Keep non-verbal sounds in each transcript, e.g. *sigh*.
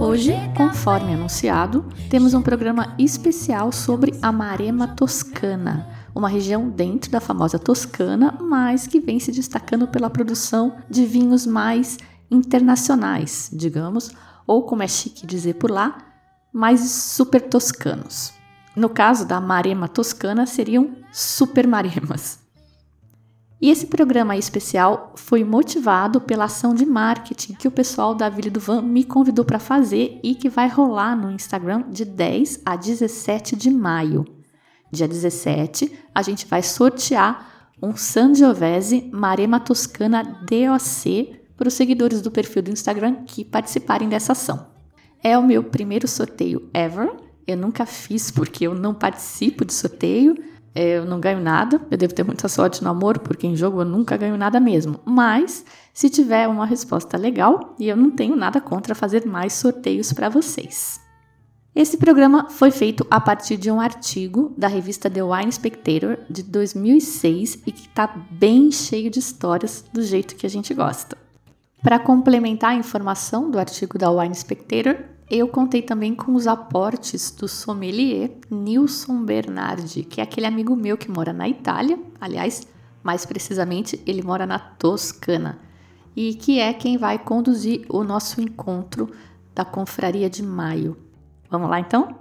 Hoje, conforme anunciado, temos um programa especial sobre a Marema Toscana, uma região dentro da famosa Toscana, mas que vem se destacando pela produção de vinhos mais internacionais, digamos, ou como é chique dizer por lá, mais super toscanos. No caso da Marema Toscana, seriam super maremas. E esse programa especial foi motivado pela ação de marketing que o pessoal da Vila do Van me convidou para fazer e que vai rolar no Instagram de 10 a 17 de maio. Dia 17, a gente vai sortear um Sangiovese Marema Toscana DOC para os seguidores do perfil do Instagram que participarem dessa ação. É o meu primeiro sorteio ever. Eu nunca fiz porque eu não participo de sorteio. É, Eu não ganho nada. Eu devo ter muita sorte no amor, porque em jogo eu nunca ganho nada mesmo. Mas, se tiver uma resposta legal, e eu não tenho nada contra fazer mais sorteios para vocês. Esse programa foi feito a partir de um artigo da revista The Wine Spectator de 2006 e que está bem cheio de histórias do jeito que a gente gosta. Para complementar a informação do artigo da Wine Spectator, eu contei também com os aportes do sommelier Nilson Bernardi, que é aquele amigo meu que mora na Itália, aliás, mais precisamente, ele mora na Toscana, e que é quem vai conduzir o nosso encontro da Confraria de Maio. Vamos lá então?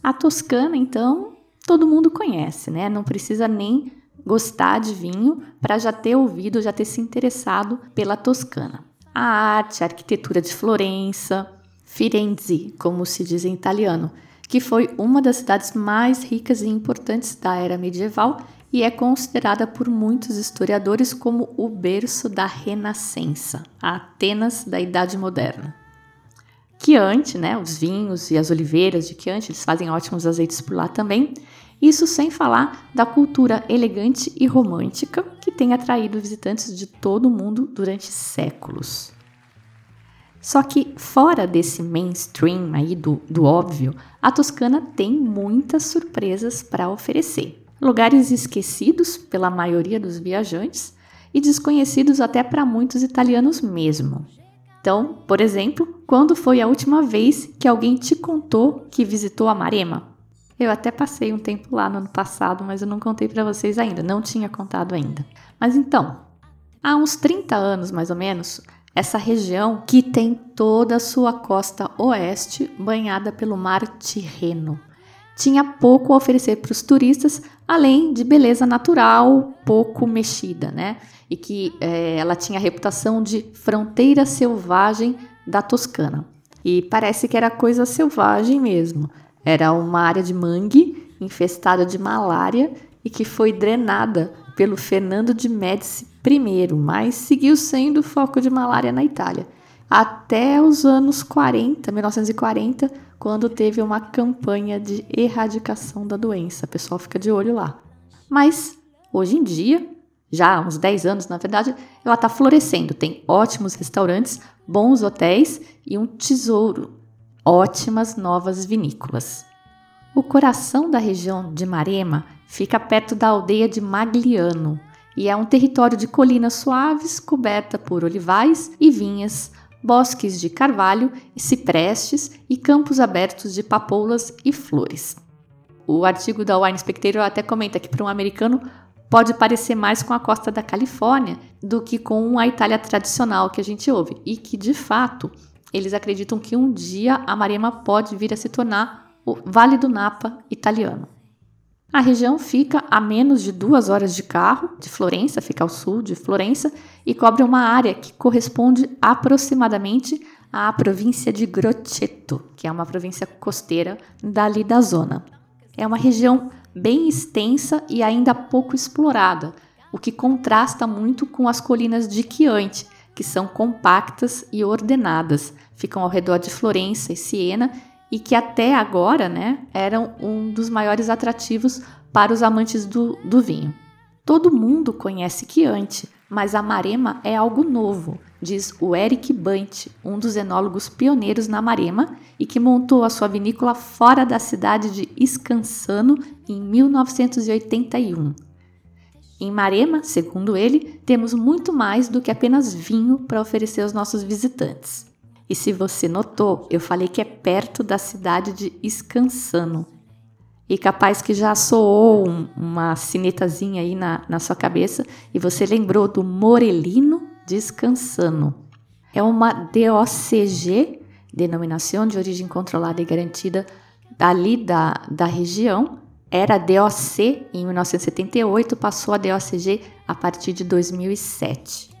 A Toscana, então, todo mundo conhece, né? Não precisa nem gostar de vinho para já ter ouvido, já ter se interessado pela Toscana. A arte, a arquitetura de Florença, Firenze, como se diz em italiano, que foi uma das cidades mais ricas e importantes da era medieval e é considerada por muitos historiadores como o berço da Renascença, a Atenas da Idade Moderna. Chianti, né, os vinhos e as oliveiras de Chianti, eles fazem ótimos azeites por lá também. Isso sem falar da cultura elegante e romântica que tem atraído visitantes de todo o mundo durante séculos. Só que fora desse mainstream aí do, do óbvio, a Toscana tem muitas surpresas para oferecer. Lugares esquecidos pela maioria dos viajantes e desconhecidos até para muitos italianos mesmo. Então, por exemplo, quando foi a última vez que alguém te contou que visitou a Marema? Eu até passei um tempo lá no ano passado, mas eu não contei para vocês ainda, não tinha contado ainda. Mas então, há uns 30 anos mais ou menos, essa região que tem toda a sua costa oeste banhada pelo mar Tirreno. Tinha pouco a oferecer para os turistas, além de beleza natural pouco mexida, né? E que eh, ela tinha a reputação de fronteira selvagem da Toscana. E parece que era coisa selvagem mesmo. Era uma área de mangue infestada de malária e que foi drenada pelo Fernando de Médici I, mas seguiu sendo foco de malária na Itália. Até os anos 40, 1940, quando teve uma campanha de erradicação da doença. O pessoal fica de olho lá. Mas, hoje em dia, já há uns 10 anos na verdade, ela está florescendo. Tem ótimos restaurantes, bons hotéis e um tesouro ótimas novas vinícolas. O coração da região de Marema fica perto da aldeia de Magliano e é um território de colinas suaves coberta por olivais e vinhas, bosques de carvalho e ciprestes e campos abertos de papoulas e flores. O artigo da Wine Spectator até comenta que para um americano pode parecer mais com a costa da Califórnia do que com a Itália tradicional que a gente ouve e que de fato eles acreditam que um dia a Marema pode vir a se tornar o Vale do Napa italiano. A região fica a menos de duas horas de carro de Florença, fica ao sul de Florença, e cobre uma área que corresponde aproximadamente à província de Grosseto, que é uma província costeira dali da zona. É uma região bem extensa e ainda pouco explorada, o que contrasta muito com as colinas de Chianti, que são compactas e ordenadas, ficam ao redor de Florença e Siena e que até agora né, eram um dos maiores atrativos para os amantes do, do vinho. Todo mundo conhece Chianti, mas a Marema é algo novo, diz o Eric Bant, um dos enólogos pioneiros na Marema e que montou a sua vinícola fora da cidade de Scansano em 1981. Em Marema, segundo ele, temos muito mais do que apenas vinho para oferecer aos nossos visitantes. E se você notou, eu falei que é perto da cidade de Scansano. E capaz que já soou um, uma sinetazinha aí na, na sua cabeça e você lembrou do Morelino Descansano. É uma DOCG, Denominação de Origem Controlada e Garantida, ali da, da região. Era DOC em 1978, passou a DOCG a partir de 2007.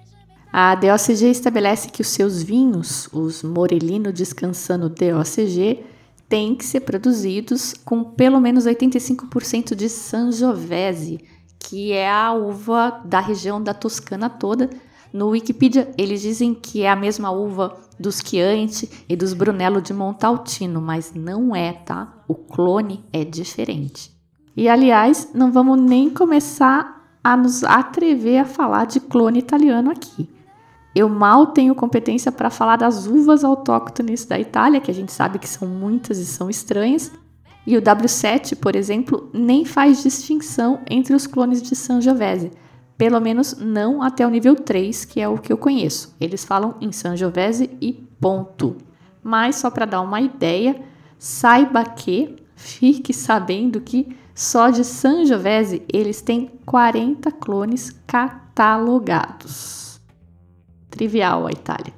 A DOCG estabelece que os seus vinhos, os Morelino Descansano DOCG, têm que ser produzidos com pelo menos 85% de Sangiovese, que é a uva da região da Toscana toda. No Wikipedia, eles dizem que é a mesma uva dos Chianti e dos Brunello de Montaltino, mas não é, tá? O clone é diferente. E aliás, não vamos nem começar a nos atrever a falar de clone italiano aqui. Eu mal tenho competência para falar das uvas autóctones da Itália, que a gente sabe que são muitas e são estranhas. E o W7, por exemplo, nem faz distinção entre os clones de Sangiovese, pelo menos não até o nível 3, que é o que eu conheço. Eles falam em Sangiovese e ponto. Mas só para dar uma ideia, saiba que, fique sabendo que só de Sangiovese eles têm 40 clones catalogados trivial a Itália.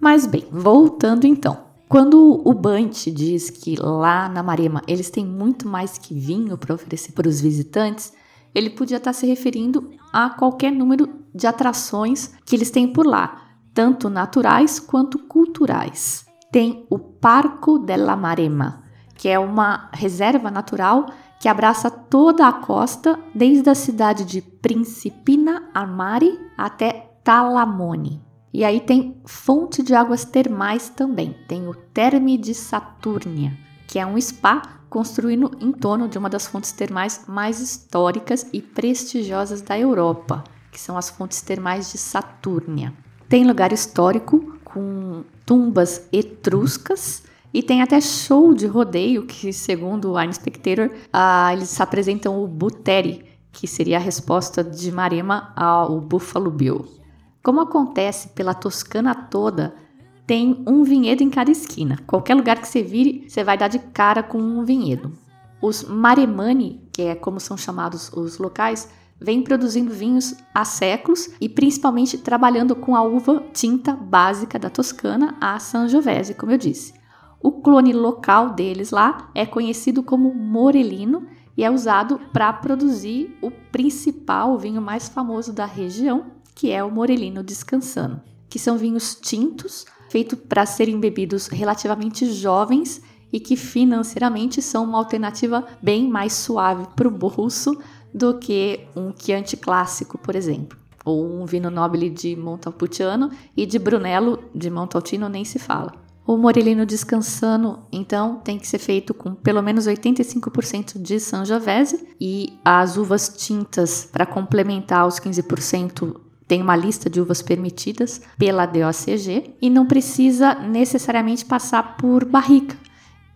Mas bem, voltando então. Quando o Bante diz que lá na Marema eles têm muito mais que vinho para oferecer para os visitantes, ele podia estar se referindo a qualquer número de atrações que eles têm por lá, tanto naturais quanto culturais. Tem o Parco della Marema, que é uma reserva natural que abraça toda a costa, desde a cidade de Principina Armari até Talamone. E aí tem fonte de águas termais também. Tem o Terme de Saturnia, que é um spa construído em torno de uma das fontes termais mais históricas e prestigiosas da Europa, que são as fontes termais de Saturnia. Tem lugar histórico com tumbas etruscas e tem até show de rodeio que, segundo o Wine Spectator, ah, eles apresentam o Buteri, que seria a resposta de Marema ao Buffalo Bill. Como acontece pela Toscana toda, tem um vinhedo em cada esquina. Qualquer lugar que você vire, você vai dar de cara com um vinhedo. Os Maremani, que é como são chamados os locais, vêm produzindo vinhos há séculos e principalmente trabalhando com a uva tinta básica da Toscana, a Sangiovese, como eu disse. O clone local deles lá é conhecido como Morelino e é usado para produzir o principal vinho mais famoso da região, que é o Morelino Descansando, que são vinhos tintos, feitos para serem bebidos relativamente jovens e que financeiramente são uma alternativa bem mais suave para o bolso do que um Chianti clássico, por exemplo, ou um vinho nobile de Montalpucciano e de Brunello de Montaltino nem se fala. O Morelino Descansando, então, tem que ser feito com pelo menos 85% de Sangiovese e as uvas tintas para complementar os 15% tem uma lista de uvas permitidas pela DOCG e não precisa necessariamente passar por barrica.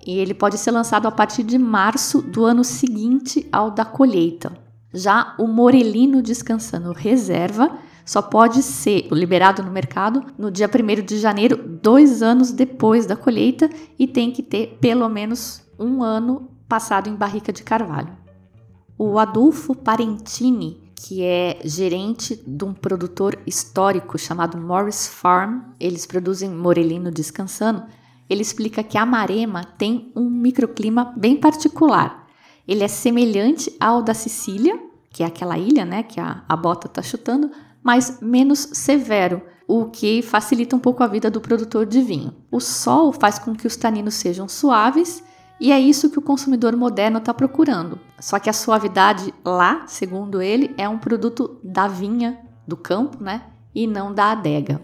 E ele pode ser lançado a partir de março do ano seguinte ao da colheita. Já o Morelino Descansando Reserva só pode ser liberado no mercado no dia 1 de janeiro, dois anos depois da colheita, e tem que ter pelo menos um ano passado em barrica de carvalho. O Adolfo Parentini que é gerente de um produtor histórico chamado Morris Farm. Eles produzem Morelino descansando. Ele explica que a Marema tem um microclima bem particular. Ele é semelhante ao da Sicília, que é aquela ilha, né, que a, a bota está chutando, mas menos severo, o que facilita um pouco a vida do produtor de vinho. O sol faz com que os taninos sejam suaves e é isso que o consumidor moderno está procurando. Só que a suavidade lá, segundo ele, é um produto da vinha, do campo, né? E não da adega.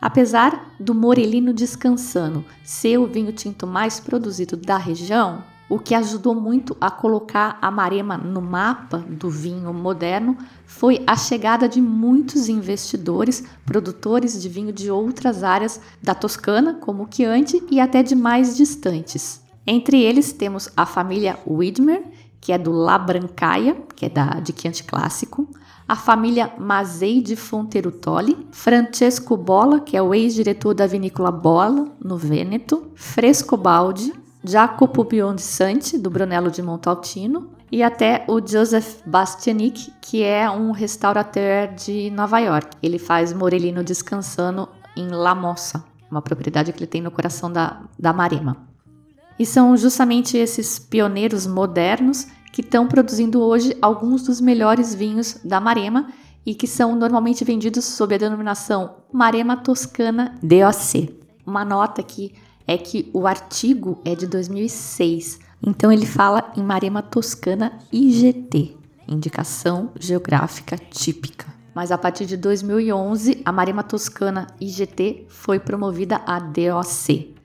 Apesar do Morelino Descansano ser o vinho tinto mais produzido da região, o que ajudou muito a colocar a Marema no mapa do vinho moderno foi a chegada de muitos investidores, produtores de vinho de outras áreas da Toscana, como o Chianti, e até de mais distantes. Entre eles temos a família Widmer, que é do La Brancaia, que é da, de Chianti Clássico, a família Mazei de Fonterutoli, Francesco Bola, que é o ex-diretor da vinícola Bola, no Vêneto, Frescobaldi, Jacopo Bionsanti, do Brunello de Montaltino, e até o Joseph Bastianic, que é um restaurateur de Nova York. Ele faz Morelino descansando em La Mossa, uma propriedade que ele tem no coração da, da Marema. E são justamente esses pioneiros modernos que estão produzindo hoje alguns dos melhores vinhos da Marema e que são normalmente vendidos sob a denominação Marema Toscana DOC. Uma nota que é que o artigo é de 2006, então ele fala em Marema Toscana IGT, Indicação Geográfica Típica. Mas a partir de 2011, a Marema Toscana IGT foi promovida a DOC.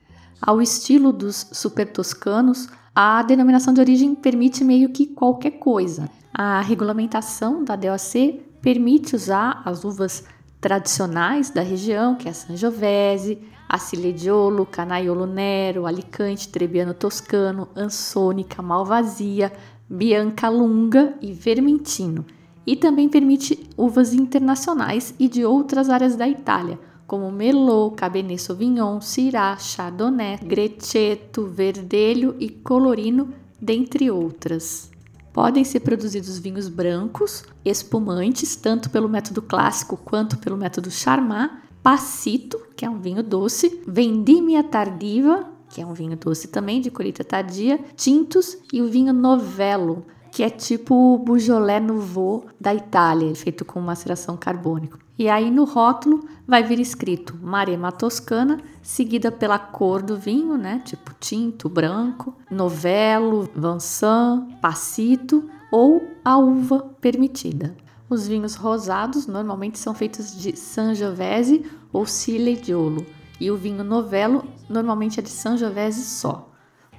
Ao estilo dos super toscanos, a denominação de origem permite meio que qualquer coisa. A regulamentação da DOC permite usar as uvas tradicionais da região, que é a Sangiovese, Acilediolo, Canaiolo Nero, Alicante, Trebbiano Toscano, Ansônica, Malvasia, Bianca Lunga e Vermentino. E também permite uvas internacionais e de outras áreas da Itália, como Merlot, Cabernet Sauvignon, Syrah, Chardonnay, Greccetto, Verdelho e Colorino, dentre outras. Podem ser produzidos vinhos brancos, espumantes, tanto pelo método clássico quanto pelo método Charmat, Passito, que é um vinho doce, Vendimia Tardiva, que é um vinho doce também, de colheita tardia, Tintos e o vinho Novello, que é tipo o Beaujolais Nouveau da Itália, feito com maceração carbônica. E aí no rótulo vai vir escrito Marema Toscana, seguida pela cor do vinho, né? Tipo tinto, branco, Novello, Vansan, Passito ou a uva permitida. Os vinhos rosados normalmente são feitos de Sangiovese ou Cilediolo, e o vinho Novello normalmente é de Sangiovese só.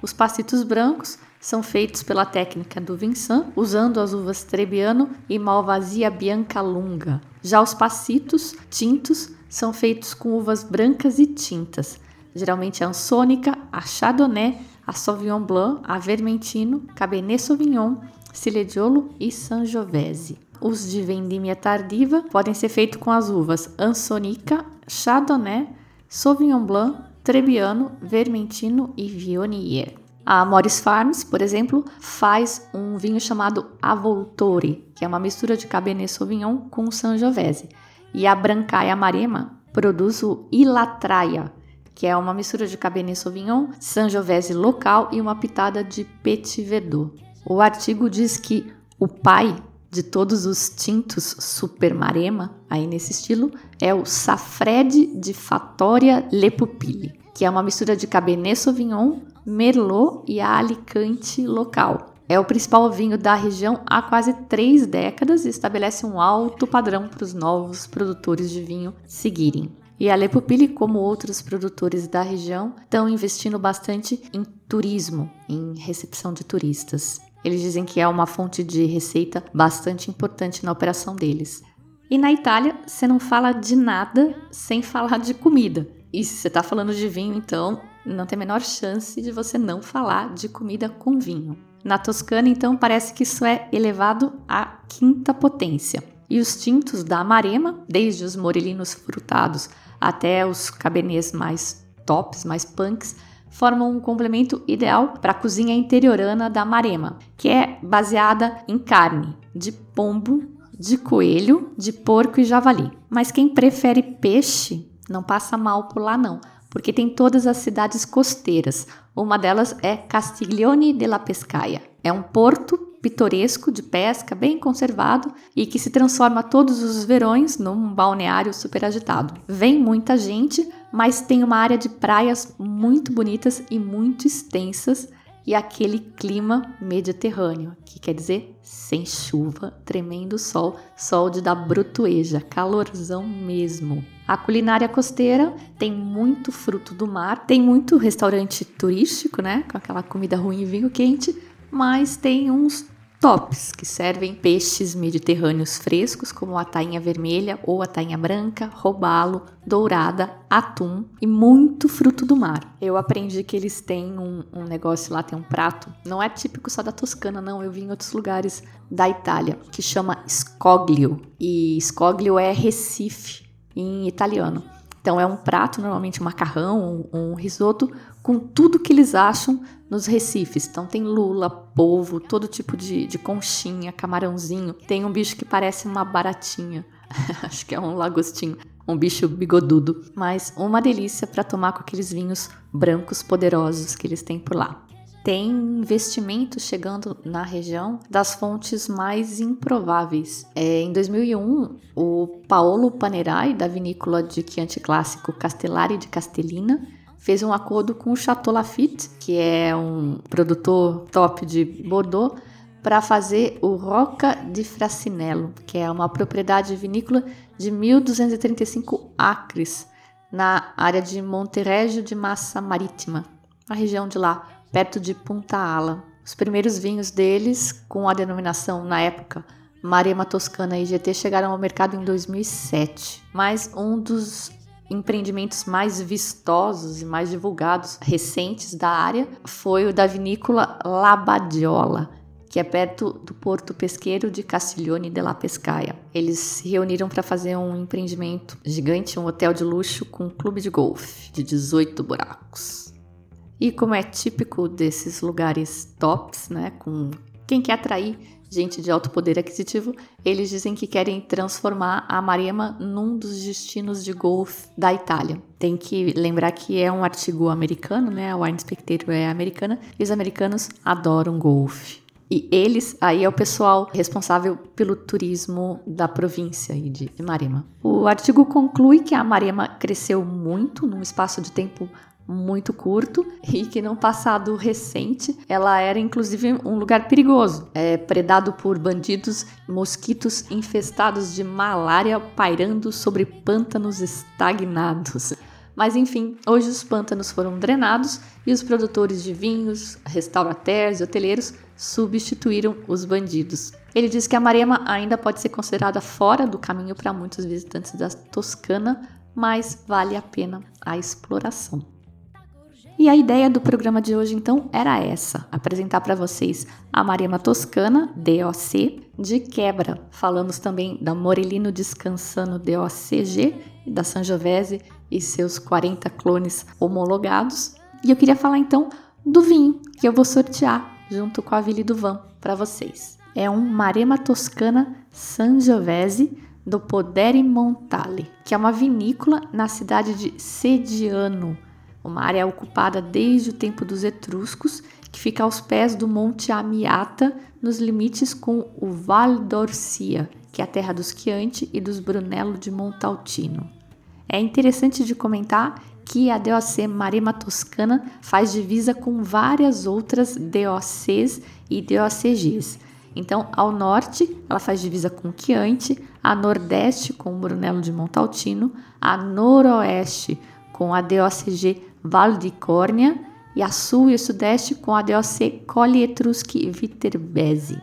Os passitos brancos são feitos pela técnica do Vincent, usando as uvas Trebbiano e Malvasia Bianca Lunga. Já os passitos tintos são feitos com uvas brancas e tintas, geralmente a Ansônica, a Chardonnay, a Sauvignon Blanc, a Vermentino, Cabernet Sauvignon, Cilediolo e Sangiovese. Os de vendimia tardiva podem ser feitos com as uvas Ansonica, Chardonnay, Sauvignon Blanc, Trebbiano, Vermentino e Viognier. A Morris Farms, por exemplo, faz um vinho chamado Avoltore, que é uma mistura de Cabernet Sauvignon com Sangiovese. E a Brancaia Marema produz o Ilatraia, que é uma mistura de Cabernet Sauvignon, Sangiovese local e uma pitada de Petit Verdot. O artigo diz que o pai de todos os tintos super marema, aí nesse estilo, é o Safredi de Fattoria Le Pupille, que é uma mistura de Cabernet Sauvignon, Merlot e a Alicante local. É o principal vinho da região há quase três décadas e estabelece um alto padrão para os novos produtores de vinho seguirem. E a Le Pupille, como outros produtores da região, estão investindo bastante em turismo, em recepção de turistas. Eles dizem que é uma fonte de receita bastante importante na operação deles. E na Itália, você não fala de nada sem falar de comida. E se você está falando de vinho, então não tem a menor chance de você não falar de comida com vinho. Na Toscana, então, parece que isso é elevado à quinta potência. E os tintos da Amarema, desde os morelinos frutados até os cabernets mais tops, mais punks, formam um complemento ideal para a cozinha interiorana da Marema, que é baseada em carne de pombo, de coelho, de porco e javali. Mas quem prefere peixe não passa mal por lá não, porque tem todas as cidades costeiras. Uma delas é Castiglione della Pescaia. É um porto pitoresco de pesca bem conservado e que se transforma todos os verões num balneário super agitado. Vem muita gente, mas tem uma área de praias muito bonitas e muito extensas e aquele clima mediterrâneo, que quer dizer sem chuva, tremendo sol, sol de dar brutueja, calorzão mesmo. A culinária costeira tem muito fruto do mar, tem muito restaurante turístico, né, com aquela comida ruim e vinho quente, mas tem uns tops, que servem peixes mediterrâneos frescos, como a tainha vermelha ou a tainha branca, robalo, dourada, atum e muito fruto do mar. Eu aprendi que eles têm um, um, negócio lá, tem um prato, não é típico só da Toscana, não, eu vi em outros lugares da Itália, que chama scoglio, e scoglio é Recife em italiano. Então é um prato, normalmente um macarrão, um, um risoto, com tudo que eles acham nos recifes. Então tem lula, polvo, todo tipo de, de conchinha, camarãozinho. Tem um bicho que parece uma baratinha. *laughs* Acho que é um lagostinho, um bicho bigodudo, mas uma delícia para tomar com aqueles vinhos brancos poderosos que eles têm por lá. Tem investimentos chegando na região das fontes mais improváveis. É, em 2001, o Paolo Panerai, da vinícola de Chianti Clássico Castellari de Castellina, fez um acordo com o Chateau Lafite, que é um produtor top de Bordeaux, para fazer o Roca de Fracinello, que é uma propriedade vinícola de 1.235 acres na área de Monterégio de Massa Marítima, a região de lá, perto de Punta Ala. Os primeiros vinhos deles, com a denominação na época Marema Toscana IGT, chegaram ao mercado em 2007, mas um dos empreendimentos mais vistosos e mais divulgados recentes da área foi o da vinícola Labadiola, que é perto do porto pesqueiro de Castiglione della Pescaia. Eles se reuniram para fazer um empreendimento gigante, um hotel de luxo com um clube de golfe de 18 buracos. E como é típico desses lugares tops, né, com quem quer atrair gente de alto poder aquisitivo, eles dizem que querem transformar a Marema num dos destinos de golfe da Itália. Tem que lembrar que é um artigo americano, né? A Wine Spectator é americana e os americanos adoram golfe. E eles, aí é o pessoal responsável pelo turismo da província de Marema. O artigo conclui que a Marema cresceu muito num espaço de tempo muito curto *laughs* e que no passado recente ela era inclusive um lugar perigoso, é, predado por bandidos, mosquitos infestados de malária pairando sobre pântanos estagnados. Mas enfim, hoje os pântanos foram drenados e os produtores de vinhos, restaurateurs e hoteleiros substituíram os bandidos. Ele diz que a Marema ainda pode ser considerada fora do caminho para muitos visitantes da Toscana, mas vale a pena a exploração. E a ideia do programa de hoje então era essa: apresentar para vocês a Marema Toscana, DOC, de quebra. Falamos também da Morelino Descansano DOCG da Sangiovese e seus 40 clones homologados. E eu queria falar então do vinho que eu vou sortear junto com a Vili do Van para vocês. É um Marema Toscana Sangiovese do Podere Montale, que é uma vinícola na cidade de Sediano, uma área ocupada desde o tempo dos etruscos, que fica aos pés do Monte Amiata, nos limites com o Val d'Orcia, que é a terra dos Chianti e dos Brunello de Montaltino. É interessante de comentar que a DOC Marema Toscana faz divisa com várias outras DOCs e DOCGs. Então, ao norte, ela faz divisa com Chianti, a nordeste com o Brunello de Montaltino, a noroeste com a DOCG Vale de Córnia e a sul e o sudeste com a DOC Colli Etruschi Viterbese,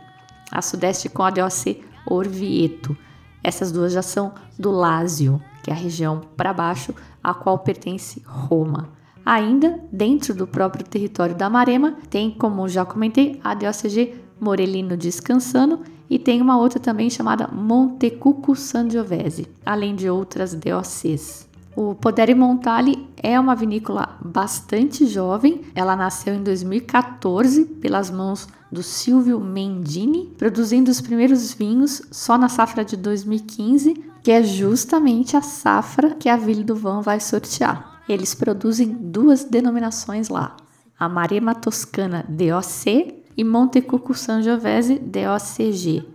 a sudeste com a DOC Orvieto. Essas duas já são do Lásio, que é a região para baixo a qual pertence Roma. Ainda dentro do próprio território da Marema, tem, como já comentei, a DOCG Morellino Descansano e tem uma outra também chamada Montecucco Sangiovese, além de outras DOCs. O Podere Montale é uma vinícola bastante jovem. Ela nasceu em 2014 pelas mãos do Silvio Mendini, produzindo os primeiros vinhos só na safra de 2015, que é justamente a safra que a Ville do Van vai sortear. Eles produzem duas denominações lá: a Marema Toscana DOC e Montecucco Sangiovese DOCG.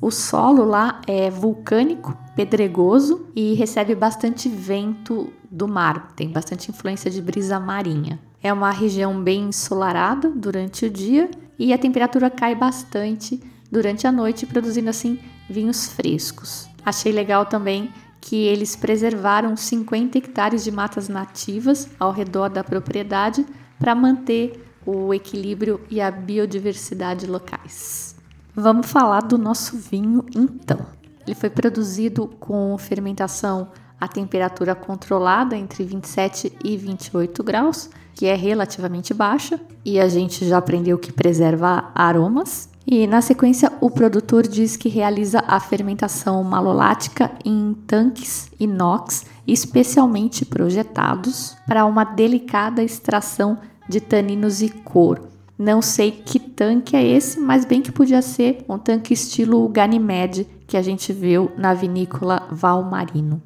O solo lá é vulcânico, pedregoso e recebe bastante vento do mar, tem bastante influência de brisa marinha. É uma região bem ensolarada durante o dia e a temperatura cai bastante durante a noite, produzindo assim vinhos frescos. Achei legal também que eles preservaram 50 hectares de matas nativas ao redor da propriedade para manter o equilíbrio e a biodiversidade locais. Vamos falar do nosso vinho então. Ele foi produzido com fermentação a temperatura controlada entre 27 e 28 graus, que é relativamente baixa, e a gente já aprendeu que preserva aromas. E na sequência, o produtor diz que realiza a fermentação malolática em tanques inox especialmente projetados para uma delicada extração de taninos e cor. Não sei que tanque é esse, mas bem que podia ser um tanque estilo Ganymede que a gente viu na vinícola Valmarino.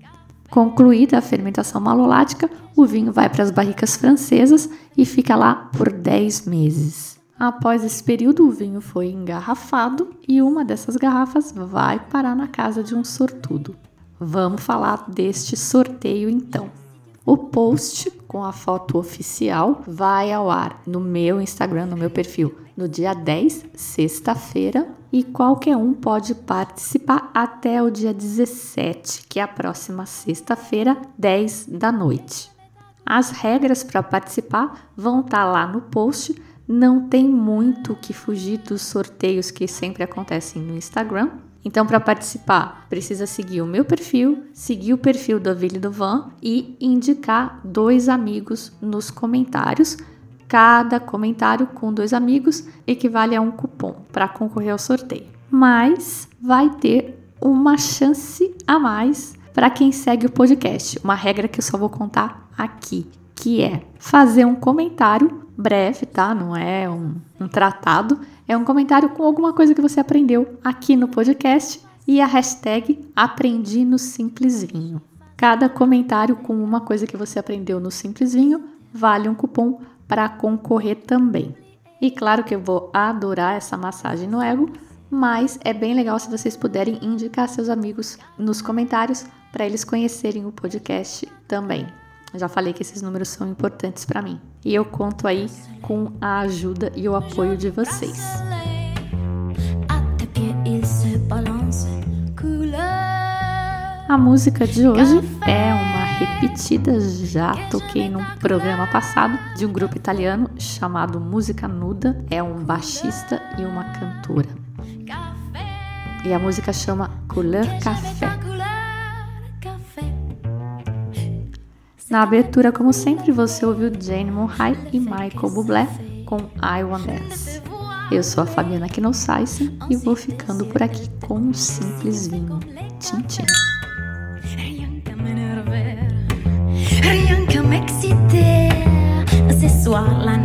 Concluída a fermentação malolática, o vinho vai para as barricas francesas e fica lá por 10 meses. Após esse período, o vinho foi engarrafado e uma dessas garrafas vai parar na casa de um sortudo. Vamos falar deste sorteio então. O post com a foto oficial vai ao ar no meu Instagram, no meu perfil, no dia 10, sexta-feira, e qualquer um pode participar até o dia 17, que é a próxima sexta-feira, 10 da noite. As regras para participar vão estar tá lá no post não tem muito que fugir dos sorteios que sempre acontecem no Instagram. Então, para participar, precisa seguir o meu perfil, seguir o perfil do Avile do Van e indicar dois amigos nos comentários. Cada comentário com dois amigos equivale a um cupom para concorrer ao sorteio. Mas vai ter uma chance a mais para quem segue o podcast. Uma regra que eu só vou contar aqui, que é fazer um comentário breve, tá? Não é um, um tratado. É um comentário com alguma coisa que você aprendeu aqui no podcast e a hashtag Aprendi no Simplesinho. Cada comentário com uma coisa que você aprendeu no Simplesinho vale um cupom para concorrer também. E claro que eu vou adorar essa massagem no ego, mas é bem legal se vocês puderem indicar seus amigos nos comentários para eles conhecerem o podcast também. Já falei que esses números são importantes para mim. E eu conto aí com a ajuda e o apoio de vocês. A música de hoje é uma repetida, já toquei num programa passado, de um grupo italiano chamado Música Nuda. É um baixista e uma cantora. E a música chama Couleur Café. Na abertura, como sempre, você ouviu Jane Monhai e Michael Bublé com I Want Dance. Eu sou a Fabiana Knossaisen e vou ficando por aqui com um simples vinho. Tchim, tchim. Rien que m'exciter, ce soir la